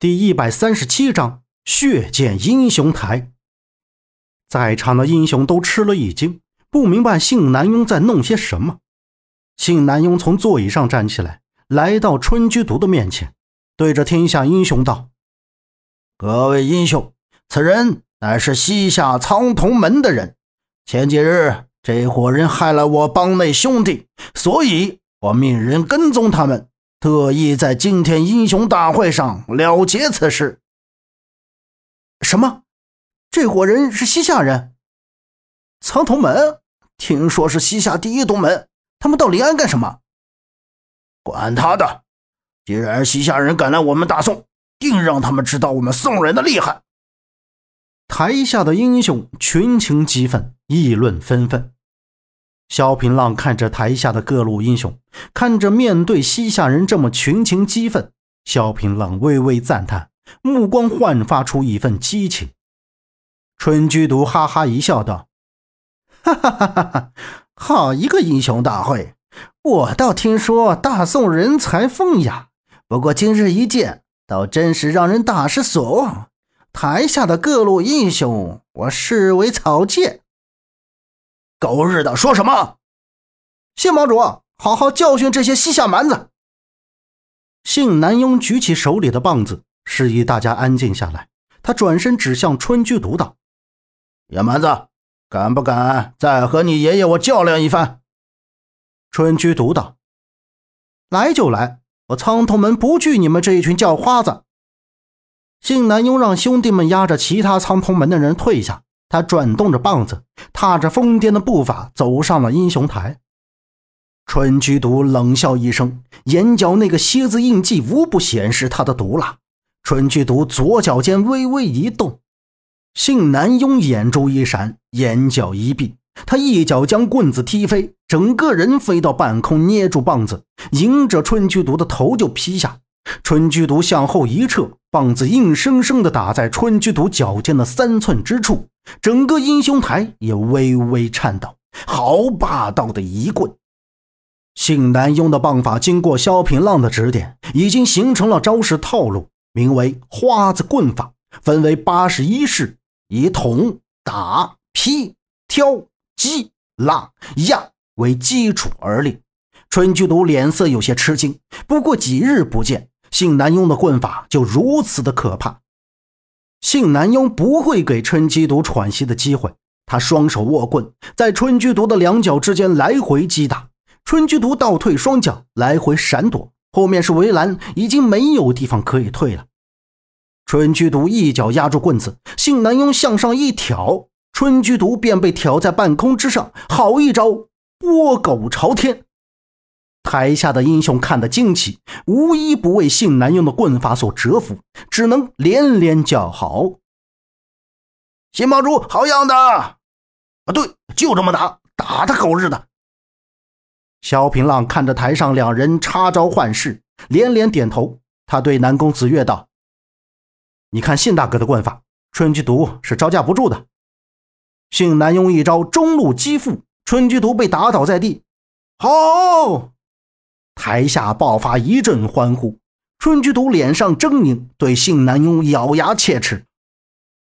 第一百三十七章血溅英雄台。在场的英雄都吃了一惊，不明白信南庸在弄些什么。信南庸从座椅上站起来，来到春居毒的面前，对着天下英雄道：“各位英雄，此人乃是西夏苍铜门的人。前几日这伙人害了我帮内兄弟，所以我命人跟踪他们。”特意在今天英雄大会上了结此事。什么？这伙人是西夏人？藏铜门？听说是西夏第一东门。他们到临安干什么？管他的！既然西夏人敢来我们大宋，定让他们知道我们宋人的厉害。台下的英雄群情激愤，议论纷纷。萧平浪看着台下的各路英雄，看着面对西夏人这么群情激愤，萧平浪微微赞叹，目光焕发出一份激情。春居毒哈哈一笑，道：“ 哈哈哈哈，好一个英雄大会！我倒听说大宋人才风雅，不过今日一见，倒真是让人大失所望。台下的各路英雄，我视为草芥。”狗日的，说什么？信盟主，好好教训这些西夏蛮子！信南庸举起手里的棒子，示意大家安静下来。他转身指向春居毒道：“野蛮子，敢不敢再和你爷爷我较量一番？”春居毒道：“来就来，我苍头门不惧你们这一群叫花子。”信南庸让兄弟们压着其他苍头门的人退下。他转动着棒子，踏着疯癫的步伐走上了英雄台。春居毒冷笑一声，眼角那个蝎子印记无不显示他的毒辣。春居毒左脚尖微微一动，信南庸眼珠一闪，眼角一闭，他一脚将棍子踢飞，整个人飞到半空，捏住棒子，迎着春居毒的头就劈下。春居毒向后一撤，棒子硬生生地打在春居毒脚尖的三寸之处。整个英雄台也微微颤抖，好霸道的一棍！信南庸的棒法经过萧平浪的指点，已经形成了招式套路，名为“花子棍法”，分为八十一式，以捅、打、劈、挑、击、拉、压为基础而立。春居毒脸色有些吃惊，不过几日不见，信南庸的棍法就如此的可怕。信南庸不会给春居毒喘息的机会，他双手握棍，在春居毒的两脚之间来回击打。春居毒倒退双脚，来回闪躲，后面是围栏，已经没有地方可以退了。春居毒一脚压住棍子，信南庸向上一挑，春居毒便被挑在半空之上。好一招拨狗朝天！台下的英雄看得惊奇，无一不为信南用的棍法所折服，只能连连叫好。新帮主，好样的！啊，对，就这么打，打他狗日的！萧平浪看着台上两人插招换式，连连点头。他对南宫子月道：“你看信大哥的棍法，春居毒是招架不住的。”信南用一招中路击腹，春居毒被打倒在地。好！台下爆发一阵欢呼，春居毒脸上狰狞，对信南庸咬牙切齿。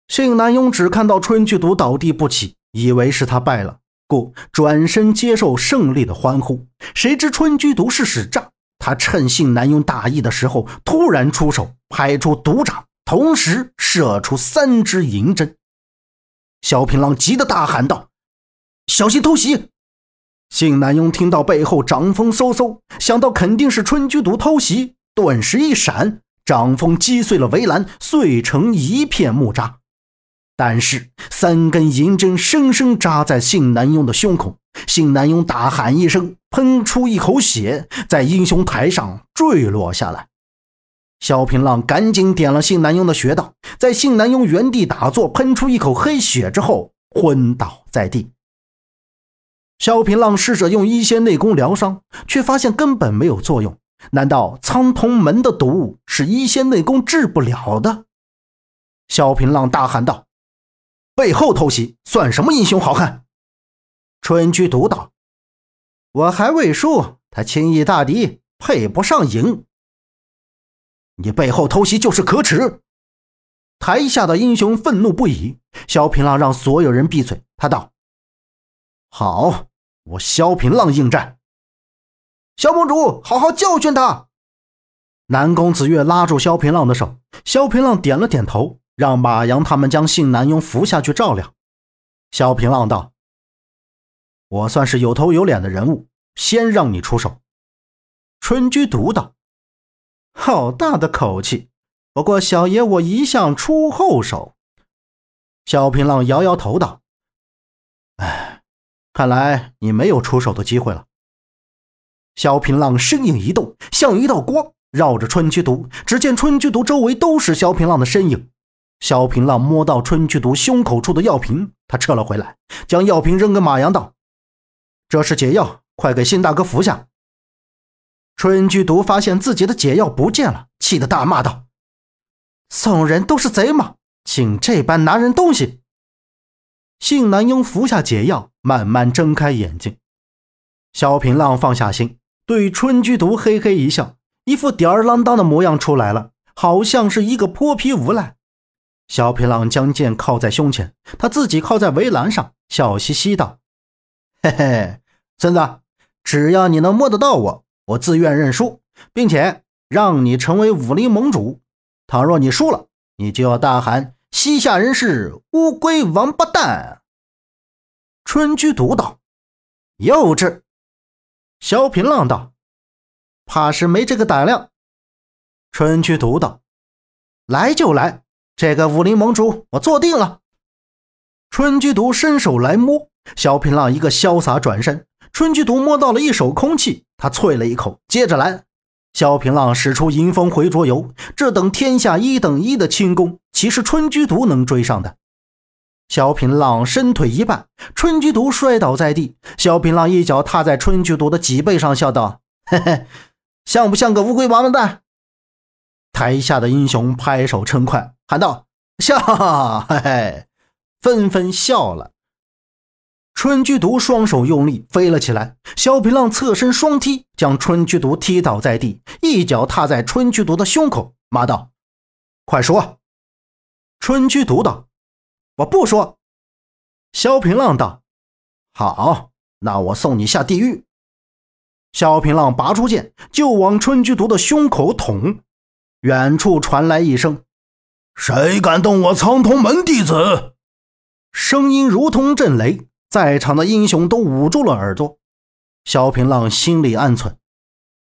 信南庸只看到春居毒倒地不起，以为是他败了，故转身接受胜利的欢呼。谁知春居毒是使诈，他趁信南庸大意的时候，突然出手，拍出毒掌，同时射出三支银针。萧平浪急得大喊道：“小心偷袭！”信南庸听到背后掌风嗖嗖，想到肯定是春居毒偷袭，顿时一闪，掌风击碎了围栏，碎成一片木渣。但是三根银针生生扎在信南庸的胸口，信南庸大喊一声，喷出一口血，在英雄台上坠落下来。萧平浪赶紧点了信南庸的穴道，在信南庸原地打坐，喷出一口黑血之后，昏倒在地。萧平浪试着用一仙内功疗伤，却发现根本没有作用。难道苍铜门的毒是一仙内功治不了的？萧平浪大喊道：“背后偷袭，算什么英雄好汉？”春居毒道：“我还未输，他轻易大敌，配不上赢。”你背后偷袭就是可耻！台下的英雄愤怒不已。萧平浪让所有人闭嘴，他道：“好，我萧平浪应战。”萧盟主，好好教训他。南宫子月拉住萧平浪的手，萧平浪点了点头，让马阳他们将信南庸扶下去照料。萧平浪道：“我算是有头有脸的人物，先让你出手。”春居独道：“好大的口气！不过小爷我一向出后手。”萧平浪摇摇头道：“，看来你没有出手的机会了。”萧平浪身影一动，像一道光，绕着春居毒。只见春居毒周围都是萧平浪的身影。萧平浪摸到春居毒胸口处的药瓶，他撤了回来，将药瓶扔给马阳道：“这是解药，快给辛大哥服下。”春居毒发现自己的解药不见了，气得大骂道：“送人都是贼吗？竟这般拿人东西！”信南庸服下解药，慢慢睁开眼睛。萧平浪放下心。对春居毒嘿嘿一笑，一副吊儿郎当的模样出来了，好像是一个泼皮无赖。萧平浪将剑靠在胸前，他自己靠在围栏上，笑嘻嘻道：“嘿嘿，孙子，只要你能摸得到我，我自愿认输，并且让你成为武林盟主。倘若你输了，你就要大喊‘西夏人是乌龟王八蛋’。”春居毒道：“幼稚。”萧平浪道：“怕是没这个胆量。”春居毒道：“来就来，这个武林盟主我坐定了。”春居毒伸手来摸，萧平浪一个潇洒转身，春居毒摸到了一手空气，他啐了一口，接着来。萧平浪使出迎风回捉油，这等天下一等一的轻功，岂是春居毒能追上的？萧平浪伸腿一绊，春居毒摔倒在地。萧平浪一脚踏在春居毒的脊背上，笑道：“嘿嘿，像不像个乌龟王八蛋？”台下的英雄拍手称快，喊道：“笑！”嘿嘿，纷纷笑了。春居毒双手用力飞了起来，萧平浪侧身双踢，将春居毒踢倒在地，一脚踏在春居毒的胸口，骂道：“快说！”春居毒道。我不说。萧平浪道：“好，那我送你下地狱。”萧平浪拔出剑就往春居毒的胸口捅。远处传来一声：“谁敢动我苍铜门弟子？”声音如同震雷，在场的英雄都捂住了耳朵。萧平浪心里暗忖：“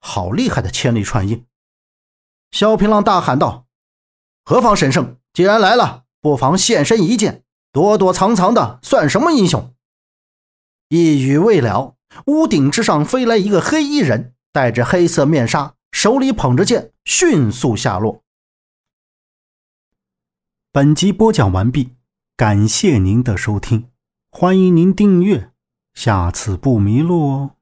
好厉害的千里传音！”萧平浪大喊道：“何方神圣？既然来了！”不妨现身一见，躲躲藏藏的算什么英雄？一语未了，屋顶之上飞来一个黑衣人，戴着黑色面纱，手里捧着剑，迅速下落。本集播讲完毕，感谢您的收听，欢迎您订阅，下次不迷路哦。